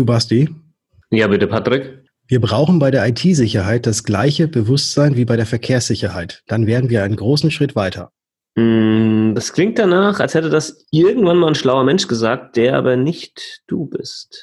Du, Basti? Ja, bitte, Patrick. Wir brauchen bei der IT-Sicherheit das gleiche Bewusstsein wie bei der Verkehrssicherheit. Dann wären wir einen großen Schritt weiter. Mm, das klingt danach, als hätte das irgendwann mal ein schlauer Mensch gesagt, der aber nicht du bist.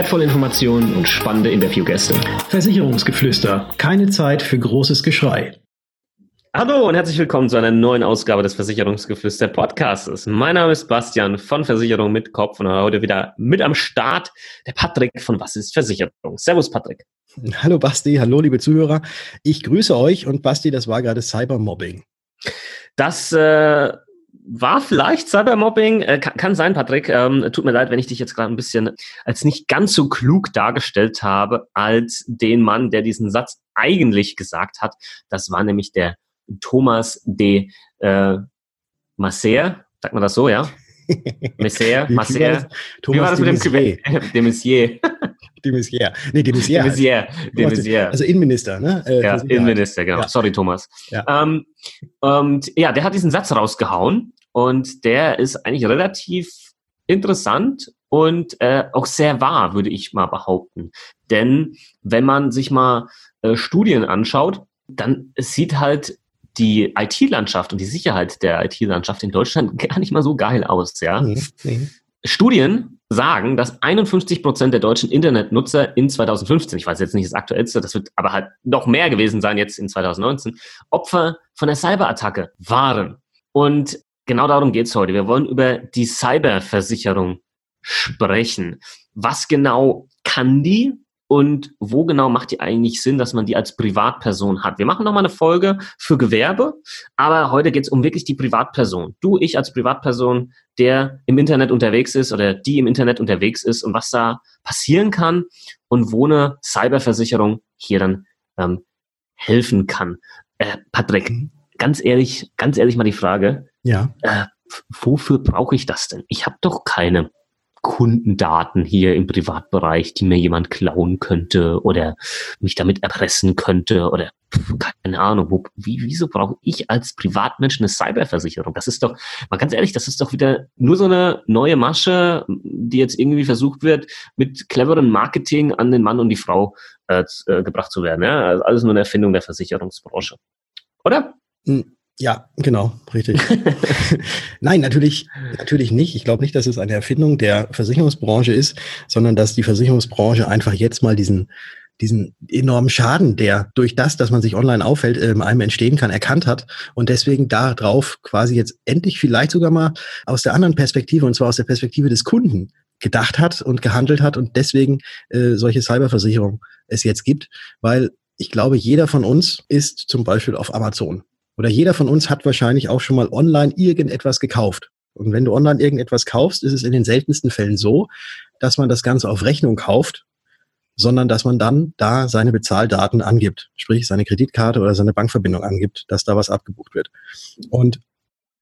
wertvolle Informationen und spannende Interviewgäste. Versicherungsgeflüster. Keine Zeit für großes Geschrei. Hallo und herzlich willkommen zu einer neuen Ausgabe des Versicherungsgeflüster Podcasts. Mein Name ist Bastian von Versicherung mit Kopf und heute wieder mit am Start der Patrick von Was ist Versicherung? Servus Patrick. Hallo Basti, hallo liebe Zuhörer. Ich grüße euch und Basti, das war gerade Cybermobbing. Das äh, war vielleicht Cybermobbing. Äh, kann, kann, sein, Patrick. Ähm, tut mir leid, wenn ich dich jetzt gerade ein bisschen als nicht ganz so klug dargestellt habe als den Mann, der diesen Satz eigentlich gesagt hat. Das war nämlich der Thomas de äh, Masser. Sagt man das so, ja? Messer, Masser. Thomas Wie war das mit dem Messier. De Messier. De Messier. Nee, de Messier. De Messier. De Messier. Also Innenminister, ne? Äh, ja, Innenminister, genau. Ja. Sorry, Thomas. Ja. Ähm, und ja, der hat diesen Satz rausgehauen und der ist eigentlich relativ interessant und äh, auch sehr wahr, würde ich mal behaupten. Denn wenn man sich mal äh, Studien anschaut, dann sieht halt die IT-Landschaft und die Sicherheit der IT-Landschaft in Deutschland gar nicht mal so geil aus, ja. Nee, nee. Studien sagen, dass 51 Prozent der deutschen Internetnutzer in 2015, ich weiß jetzt nicht das aktuellste, das wird aber halt noch mehr gewesen sein jetzt in 2019, Opfer von der Cyberattacke waren. Und genau darum geht's heute. Wir wollen über die Cyberversicherung sprechen. Was genau kann die? Und wo genau macht die eigentlich Sinn, dass man die als Privatperson hat. Wir machen nochmal eine Folge für Gewerbe, aber heute geht es um wirklich die Privatperson. Du, ich als Privatperson, der im Internet unterwegs ist oder die im Internet unterwegs ist und was da passieren kann und wo eine Cyberversicherung hier dann ähm, helfen kann. Äh, Patrick, mhm. ganz ehrlich, ganz ehrlich mal die Frage. Ja. Äh, wofür brauche ich das denn? Ich habe doch keine Kundendaten hier im Privatbereich, die mir jemand klauen könnte oder mich damit erpressen könnte oder keine Ahnung, wo, wie, wieso brauche ich als Privatmensch eine Cyberversicherung? Das ist doch, mal ganz ehrlich, das ist doch wieder nur so eine neue Masche, die jetzt irgendwie versucht wird, mit cleveren Marketing an den Mann und die Frau äh, äh gebracht zu werden. Ja? Also alles nur eine Erfindung der Versicherungsbranche. Oder? Hm. Ja, genau, richtig. Nein, natürlich, natürlich nicht. Ich glaube nicht, dass es eine Erfindung der Versicherungsbranche ist, sondern dass die Versicherungsbranche einfach jetzt mal diesen, diesen enormen Schaden, der durch das, dass man sich online aufhält, äh, einem entstehen kann, erkannt hat und deswegen darauf quasi jetzt endlich vielleicht sogar mal aus der anderen Perspektive, und zwar aus der Perspektive des Kunden, gedacht hat und gehandelt hat und deswegen äh, solche Cyberversicherung es jetzt gibt, weil ich glaube, jeder von uns ist zum Beispiel auf Amazon oder jeder von uns hat wahrscheinlich auch schon mal online irgendetwas gekauft. Und wenn du online irgendetwas kaufst, ist es in den seltensten Fällen so, dass man das Ganze auf Rechnung kauft, sondern dass man dann da seine Bezahldaten angibt, sprich seine Kreditkarte oder seine Bankverbindung angibt, dass da was abgebucht wird. Und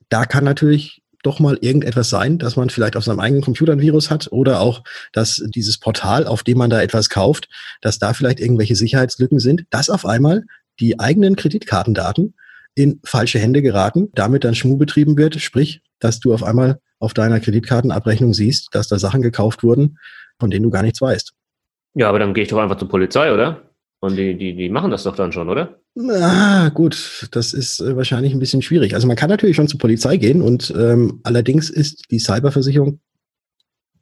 da kann natürlich doch mal irgendetwas sein, dass man vielleicht auf seinem eigenen Computer ein Virus hat oder auch, dass dieses Portal, auf dem man da etwas kauft, dass da vielleicht irgendwelche Sicherheitslücken sind, dass auf einmal die eigenen Kreditkartendaten in falsche Hände geraten, damit dann Schmu betrieben wird, sprich, dass du auf einmal auf deiner Kreditkartenabrechnung siehst, dass da Sachen gekauft wurden, von denen du gar nichts weißt. Ja, aber dann gehe ich doch einfach zur Polizei, oder? Und die, die, die machen das doch dann schon, oder? Na gut, das ist äh, wahrscheinlich ein bisschen schwierig. Also man kann natürlich schon zur Polizei gehen und ähm, allerdings ist die Cyberversicherung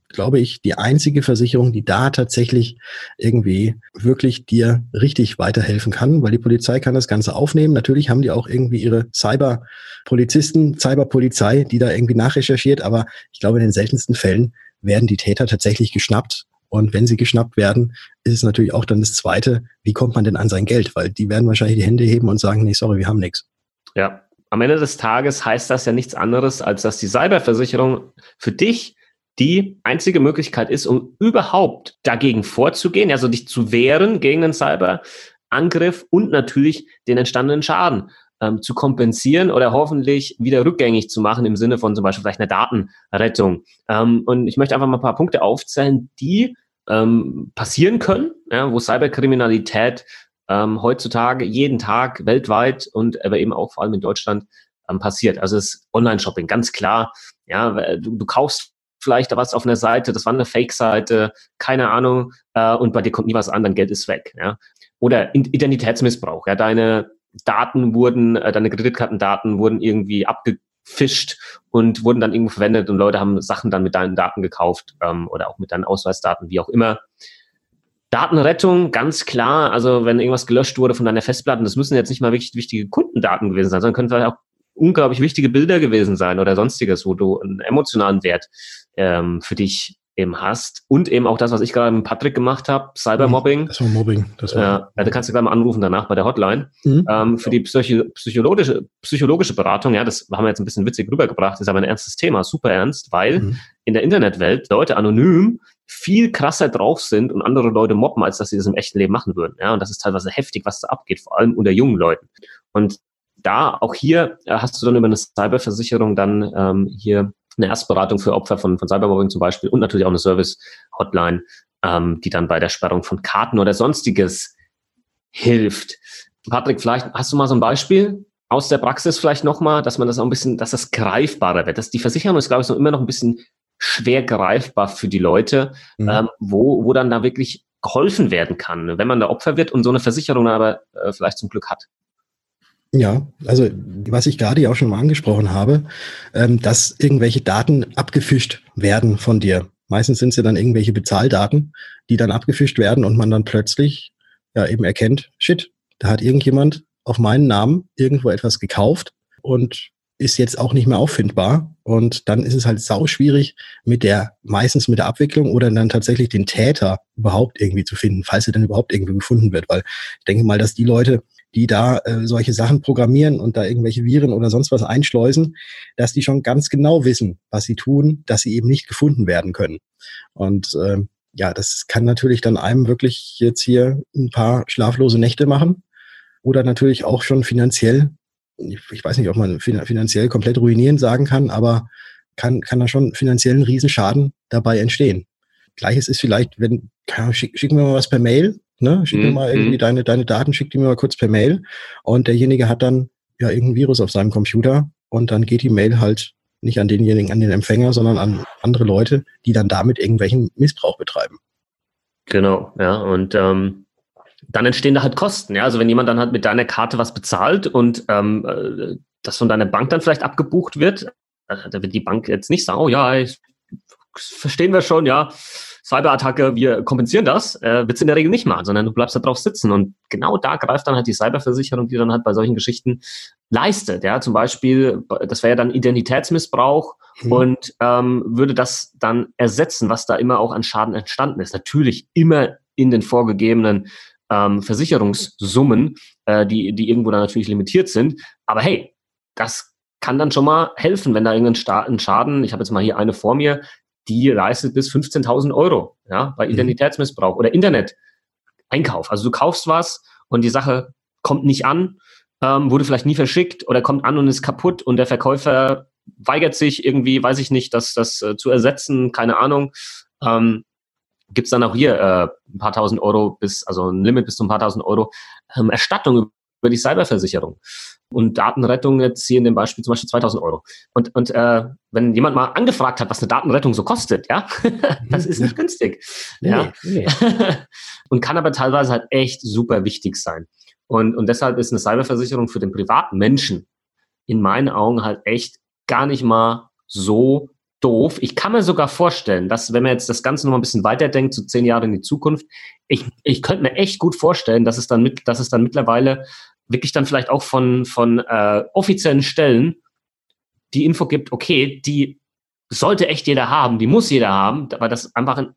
glaube ich, die einzige Versicherung, die da tatsächlich irgendwie wirklich dir richtig weiterhelfen kann, weil die Polizei kann das Ganze aufnehmen. Natürlich haben die auch irgendwie ihre Cyberpolizisten, Cyberpolizei, die da irgendwie nachrecherchiert, aber ich glaube, in den seltensten Fällen werden die Täter tatsächlich geschnappt. Und wenn sie geschnappt werden, ist es natürlich auch dann das Zweite, wie kommt man denn an sein Geld? Weil die werden wahrscheinlich die Hände heben und sagen, nee, sorry, wir haben nichts. Ja, am Ende des Tages heißt das ja nichts anderes, als dass die Cyberversicherung für dich die einzige Möglichkeit ist, um überhaupt dagegen vorzugehen, also dich zu wehren gegen einen Cyberangriff und natürlich den entstandenen Schaden ähm, zu kompensieren oder hoffentlich wieder rückgängig zu machen im Sinne von zum Beispiel vielleicht einer Datenrettung. Ähm, und ich möchte einfach mal ein paar Punkte aufzählen, die ähm, passieren können, ja, wo Cyberkriminalität ähm, heutzutage jeden Tag weltweit und aber eben auch vor allem in Deutschland ähm, passiert. Also es ist Online-Shopping, ganz klar. Ja, du, du kaufst vielleicht was auf einer Seite, das war eine Fake-Seite, keine Ahnung, äh, und bei dir kommt nie was an, dein Geld ist weg. Ja? Oder Identitätsmissbrauch, ja, deine Daten wurden, äh, deine Kreditkartendaten wurden irgendwie abgefischt und wurden dann irgendwo verwendet und Leute haben Sachen dann mit deinen Daten gekauft ähm, oder auch mit deinen Ausweisdaten, wie auch immer. Datenrettung, ganz klar. Also wenn irgendwas gelöscht wurde von deiner Festplatte, das müssen jetzt nicht mal wirklich wichtige Kundendaten gewesen sein, sondern können vielleicht auch unglaublich wichtige Bilder gewesen sein oder sonstiges, wo du einen emotionalen Wert ähm, für dich eben hast. Und eben auch das, was ich gerade mit Patrick gemacht habe, Cybermobbing. Das war Mobbing. Das war ja, da kannst du gleich mal anrufen danach bei der Hotline. Mhm. Ähm, für die psychi psychologische, psychologische Beratung, ja, das haben wir jetzt ein bisschen witzig rübergebracht, ist aber ein ernstes Thema, super ernst, weil mhm. in der Internetwelt Leute anonym viel krasser drauf sind und andere Leute mobben, als dass sie das im echten Leben machen würden. Ja, und das ist teilweise heftig, was da abgeht, vor allem unter jungen Leuten. Und da, auch hier äh, hast du dann über eine Cyberversicherung dann ähm, hier eine Erstberatung für Opfer von, von Cybermobbing zum Beispiel und natürlich auch eine Service-Hotline, ähm, die dann bei der Sperrung von Karten oder sonstiges hilft. Patrick, vielleicht hast du mal so ein Beispiel aus der Praxis vielleicht nochmal, dass man das auch ein bisschen, dass das greifbarer wird. Dass die Versicherung ist, glaube ich, noch immer noch ein bisschen schwer greifbar für die Leute, mhm. ähm, wo, wo dann da wirklich geholfen werden kann, wenn man da Opfer wird und so eine Versicherung aber äh, vielleicht zum Glück hat. Ja, also was ich gerade ja auch schon mal angesprochen habe, ähm, dass irgendwelche Daten abgefischt werden von dir. Meistens sind es ja dann irgendwelche Bezahldaten, die dann abgefischt werden und man dann plötzlich ja eben erkennt, shit, da hat irgendjemand auf meinen Namen irgendwo etwas gekauft und ist jetzt auch nicht mehr auffindbar. Und dann ist es halt sau schwierig mit der, meistens mit der Abwicklung oder dann tatsächlich den Täter überhaupt irgendwie zu finden, falls er dann überhaupt irgendwie gefunden wird. Weil ich denke mal, dass die Leute, die da äh, solche Sachen programmieren und da irgendwelche Viren oder sonst was einschleusen, dass die schon ganz genau wissen, was sie tun, dass sie eben nicht gefunden werden können. Und äh, ja, das kann natürlich dann einem wirklich jetzt hier ein paar schlaflose Nächte machen oder natürlich auch schon finanziell ich weiß nicht, ob man finanziell komplett ruinieren sagen kann, aber kann, kann da schon finanziellen Riesenschaden dabei entstehen. Gleiches ist vielleicht, wenn, schick, schick mir mal was per Mail, ne? Schick mir mhm, mal irgendwie mhm. deine, deine Daten, schick die mir mal kurz per Mail. Und derjenige hat dann ja irgendein Virus auf seinem Computer und dann geht die Mail halt nicht an denjenigen, an den Empfänger, sondern an andere Leute, die dann damit irgendwelchen Missbrauch betreiben. Genau, ja. Und ähm, dann entstehen da halt Kosten. Ja? Also wenn jemand dann halt mit deiner Karte was bezahlt und ähm, äh, das von deiner Bank dann vielleicht abgebucht wird, äh, da wird die Bank jetzt nicht sagen, oh ja, ich, verstehen wir schon, ja, Cyberattacke, wir kompensieren das, äh, wird es in der Regel nicht machen, sondern du bleibst da drauf sitzen. Und genau da greift dann halt die Cyberversicherung, die dann halt bei solchen Geschichten leistet. Ja, zum Beispiel, das wäre ja dann Identitätsmissbrauch hm. und ähm, würde das dann ersetzen, was da immer auch an Schaden entstanden ist. Natürlich immer in den vorgegebenen ähm, Versicherungssummen, äh, die, die irgendwo dann natürlich limitiert sind. Aber hey, das kann dann schon mal helfen, wenn da irgendein Schaden, ich habe jetzt mal hier eine vor mir, die leistet bis 15.000 Euro ja, bei mhm. Identitätsmissbrauch oder Internet-Einkauf. Also du kaufst was und die Sache kommt nicht an, ähm, wurde vielleicht nie verschickt oder kommt an und ist kaputt und der Verkäufer weigert sich irgendwie, weiß ich nicht, das, das äh, zu ersetzen, keine Ahnung. Ähm, gibt es dann auch hier äh, ein paar tausend Euro bis, also ein Limit bis zu ein paar tausend Euro ähm, Erstattung über die Cyberversicherung. Und Datenrettung jetzt hier in dem Beispiel zum Beispiel 2000 Euro. Und, und äh, wenn jemand mal angefragt hat, was eine Datenrettung so kostet, ja, das ist nicht günstig. Ja. Nee, nee. und kann aber teilweise halt echt super wichtig sein. Und, und deshalb ist eine Cyberversicherung für den privaten Menschen in meinen Augen halt echt gar nicht mal so doof. Ich kann mir sogar vorstellen, dass, wenn man jetzt das Ganze noch mal ein bisschen weiterdenkt, so zehn Jahre in die Zukunft, ich, ich könnte mir echt gut vorstellen, dass es dann mit, dass es dann mittlerweile wirklich dann vielleicht auch von, von äh, offiziellen Stellen die Info gibt, okay, die sollte echt jeder haben, die muss jeder haben, weil das einfach ein,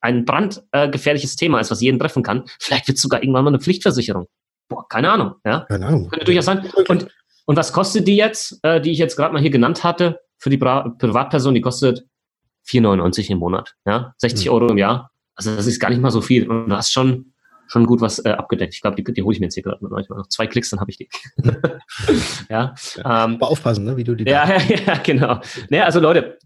ein brandgefährliches äh, Thema ist, was jeden treffen kann. Vielleicht wird es sogar irgendwann mal eine Pflichtversicherung. Boah, keine Ahnung. Ja? Keine Ahnung. Könnte durchaus sein. Und, und was kostet die jetzt, äh, die ich jetzt gerade mal hier genannt hatte? Für die Privatperson, die kostet 4,99 im Monat. Ja? 60 mhm. Euro im Jahr. Also das ist gar nicht mal so viel. Und du hast schon, schon gut was äh, abgedeckt. Ich glaube, die, die hole ich mir jetzt hier gerade manchmal noch zwei Klicks, dann habe ich die. ja. ja. Ähm, Aber aufpassen, ne, wie du die. Ja, ja, ja, genau. Naja, also Leute,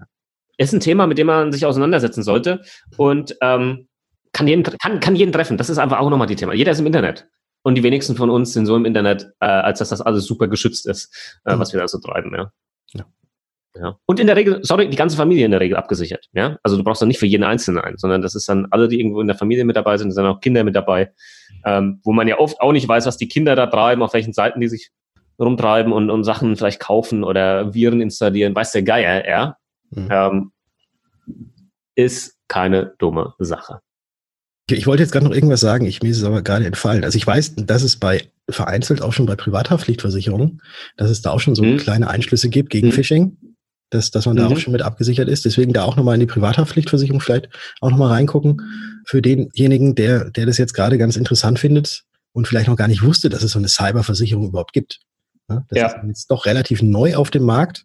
ist ein Thema, mit dem man sich auseinandersetzen sollte und ähm, kann, jeden, kann, kann jeden treffen. Das ist einfach auch nochmal die Thema. Jeder ist im Internet. Und die wenigsten von uns sind so im Internet, äh, als dass das alles super geschützt ist, äh, mhm. was wir da so treiben, ja. Ja. Und in der Regel, sorry, die ganze Familie in der Regel abgesichert. Ja? Also du brauchst dann nicht für jeden Einzelnen einen, sondern das ist dann alle, die irgendwo in der Familie mit dabei sind, sind auch Kinder mit dabei, ähm, wo man ja oft auch nicht weiß, was die Kinder da treiben, auf welchen Seiten die sich rumtreiben und, und Sachen vielleicht kaufen oder Viren installieren, weiß der Geier, ja. Mhm. Ähm, ist keine dumme Sache. Ich wollte jetzt gerade noch irgendwas sagen, ich, mir ist es aber gerade entfallen. Also ich weiß, dass es bei vereinzelt auch schon bei Privathaftpflichtversicherungen, dass es da auch schon so mhm. kleine Einschlüsse gibt gegen mhm. Phishing, dass, dass man da mhm. auch schon mit abgesichert ist. Deswegen da auch nochmal in die Privathaftpflichtversicherung vielleicht auch nochmal reingucken. Für denjenigen, der, der das jetzt gerade ganz interessant findet und vielleicht noch gar nicht wusste, dass es so eine Cyberversicherung überhaupt gibt. das ja. ist jetzt doch relativ neu auf dem Markt.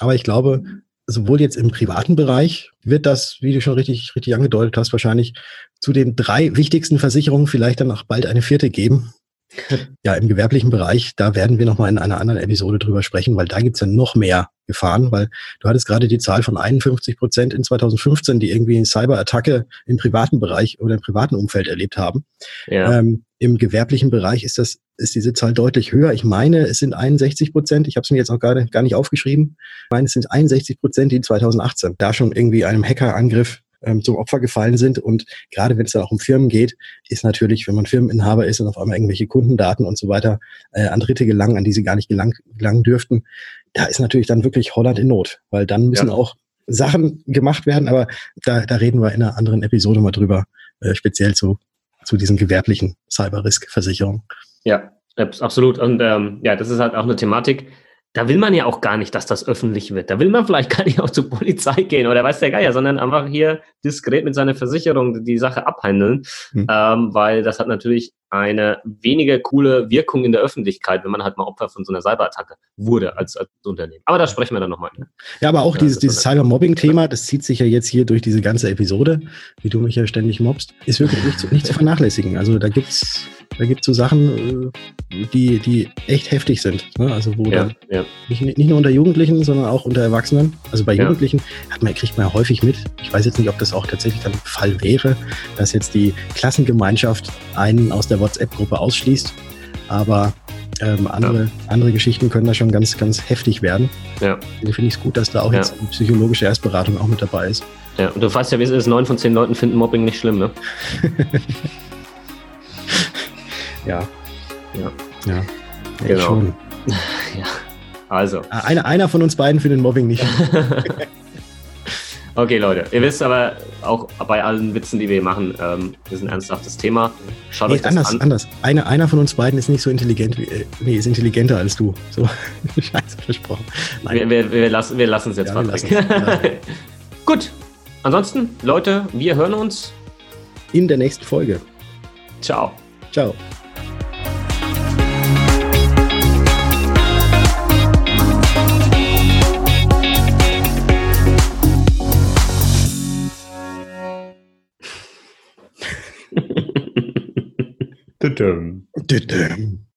Aber ich glaube, sowohl jetzt im privaten Bereich wird das, wie du schon richtig, richtig angedeutet hast, wahrscheinlich zu den drei wichtigsten Versicherungen vielleicht dann auch bald eine vierte geben. Ja, im gewerblichen Bereich, da werden wir nochmal in einer anderen Episode drüber sprechen, weil da gibt's ja noch mehr Gefahren, weil du hattest gerade die Zahl von 51 Prozent in 2015, die irgendwie eine Cyberattacke im privaten Bereich oder im privaten Umfeld erlebt haben. Ja. Ähm, Im gewerblichen Bereich ist das ist diese Zahl deutlich höher. Ich meine, es sind 61 Prozent. Ich habe es mir jetzt auch gerade gar nicht aufgeschrieben. Ich meine, es sind 61 Prozent, die 2018 da schon irgendwie einem Hackerangriff ähm, zum Opfer gefallen sind. Und gerade wenn es dann auch um Firmen geht, ist natürlich, wenn man Firmeninhaber ist und auf einmal irgendwelche Kundendaten und so weiter äh, an Dritte gelangen, an die sie gar nicht gelang, gelangen dürften, da ist natürlich dann wirklich Holland in Not, weil dann müssen ja. auch Sachen gemacht werden, aber da, da reden wir in einer anderen Episode mal drüber, äh, speziell zu, zu diesen gewerblichen Cyber-Risk-Versicherungen. Ja, absolut. Und ähm, ja, das ist halt auch eine Thematik, da will man ja auch gar nicht, dass das öffentlich wird. Da will man vielleicht gar nicht auch zur Polizei gehen oder weiß der Geier, sondern einfach hier diskret mit seiner Versicherung die Sache abhandeln, mhm. ähm, weil das hat natürlich eine weniger coole Wirkung in der Öffentlichkeit, wenn man halt mal Opfer von so einer Cyberattacke wurde als, als Unternehmen. Aber da sprechen wir dann nochmal. Ne? Ja, aber auch ja, dieses, dieses Cybermobbing-Thema, das zieht sich ja jetzt hier durch diese ganze Episode, wie du mich ja ständig mobbst, ist wirklich nicht zu, nicht zu vernachlässigen. Also da gibt's da gibt es so Sachen, äh, die, die echt heftig sind. Ne? Also wo ja, ja. Nicht, nicht, nur unter Jugendlichen, sondern auch unter Erwachsenen. Also bei Jugendlichen hat man, kriegt man ja häufig mit. Ich weiß jetzt nicht, ob das auch tatsächlich dann Fall wäre, dass jetzt die Klassengemeinschaft einen aus der WhatsApp-Gruppe ausschließt. Aber ähm, andere, ja. andere Geschichten können da schon ganz, ganz heftig werden. Ja. Also finde ich es gut, dass da auch jetzt eine psychologische Erstberatung auch mit dabei ist. Ja, und du weißt ja, wie es ist, neun von zehn Leuten finden Mobbing nicht schlimm, ne? Ja. Ja. Ja. Genau. Schon. ja. Also. Ah, einer, einer von uns beiden findet Mobbing nicht. okay, Leute. Ihr wisst aber auch bei allen Witzen, die wir hier machen, ähm, ist ein ernsthaftes Thema. Schaut nee, euch das anders, an. Anders. Einer, einer von uns beiden ist nicht so intelligent wie, äh, nee, ist intelligenter als du. So, scheiße versprochen. Wir, wir, wir, lassen, wir lassen es jetzt ja, mal. Gut. Ansonsten, Leute, wir hören uns in der nächsten Folge. Ciao. Ciao. Dødøm. Dødøm.